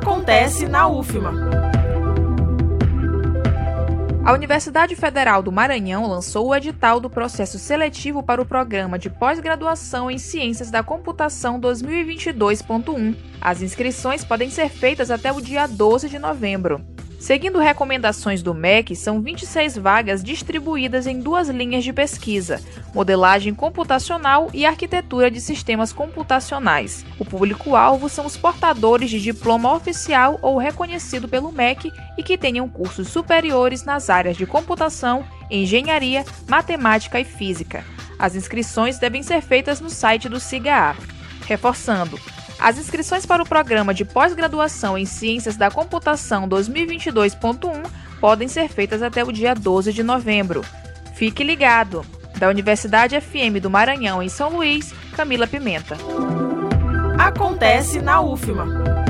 Acontece na UFMA. A Universidade Federal do Maranhão lançou o edital do processo seletivo para o programa de pós-graduação em Ciências da Computação 2022.1. As inscrições podem ser feitas até o dia 12 de novembro. Seguindo recomendações do MEC, são 26 vagas distribuídas em duas linhas de pesquisa: modelagem computacional e arquitetura de sistemas computacionais. O público-alvo são os portadores de diploma oficial ou reconhecido pelo MEC e que tenham cursos superiores nas áreas de computação, engenharia, matemática e física. As inscrições devem ser feitas no site do SIGA. Reforçando, as inscrições para o programa de pós-graduação em Ciências da Computação 2022.1 podem ser feitas até o dia 12 de novembro. Fique ligado! Da Universidade FM do Maranhão, em São Luís, Camila Pimenta. Acontece na UFMA.